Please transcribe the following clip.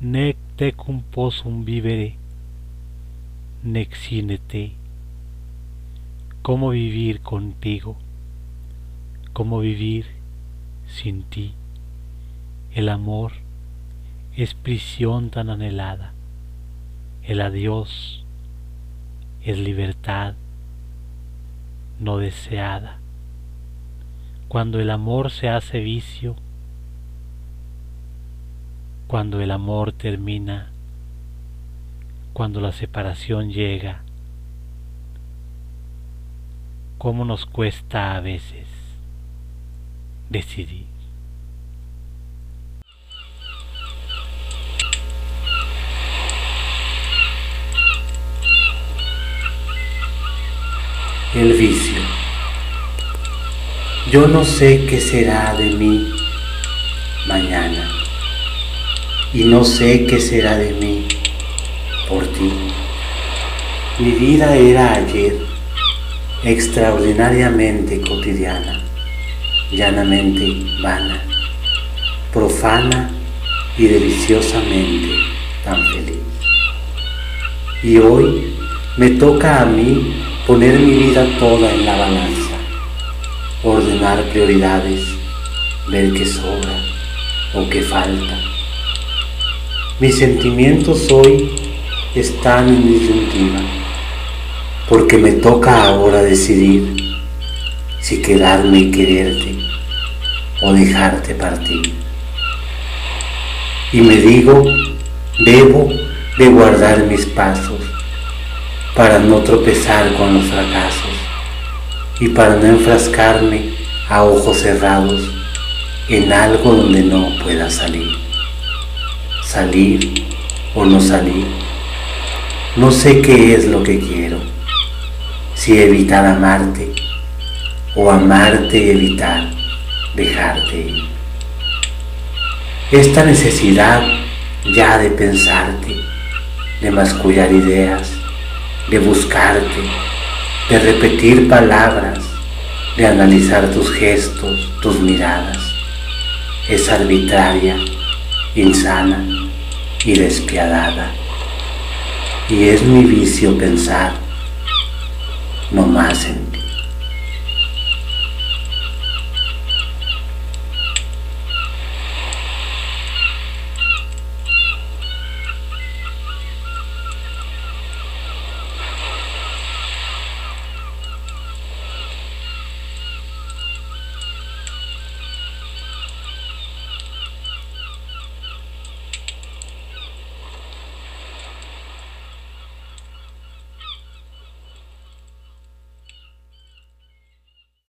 nec tecum possum vivere, nec sine te. ¿Cómo vivir contigo? ¿Cómo vivir sin ti? El amor es prisión tan anhelada. El adiós es libertad no deseada. Cuando el amor se hace vicio, cuando el amor termina, cuando la separación llega, cómo nos cuesta a veces decidir. El vicio. Yo no sé qué será de mí mañana y no sé qué será de mí por ti. Mi vida era ayer extraordinariamente cotidiana, llanamente vana, profana y deliciosamente tan feliz. Y hoy me toca a mí poner mi vida toda en la balanza, ordenar prioridades, ver qué sobra o qué falta. Mis sentimientos hoy están en disyuntiva, porque me toca ahora decidir si quedarme y quererte o dejarte partir. Y me digo, debo de guardar mis pasos para no tropezar con los fracasos y para no enfrascarme a ojos cerrados en algo donde no pueda salir. Salir o no salir. No sé qué es lo que quiero. Si evitar amarte o amarte y evitar dejarte ir. Esta necesidad ya de pensarte, de mascullar ideas, de buscarte, de repetir palabras, de analizar tus gestos, tus miradas. Es arbitraria, insana y despiadada. Y es mi vicio pensar no más en ti.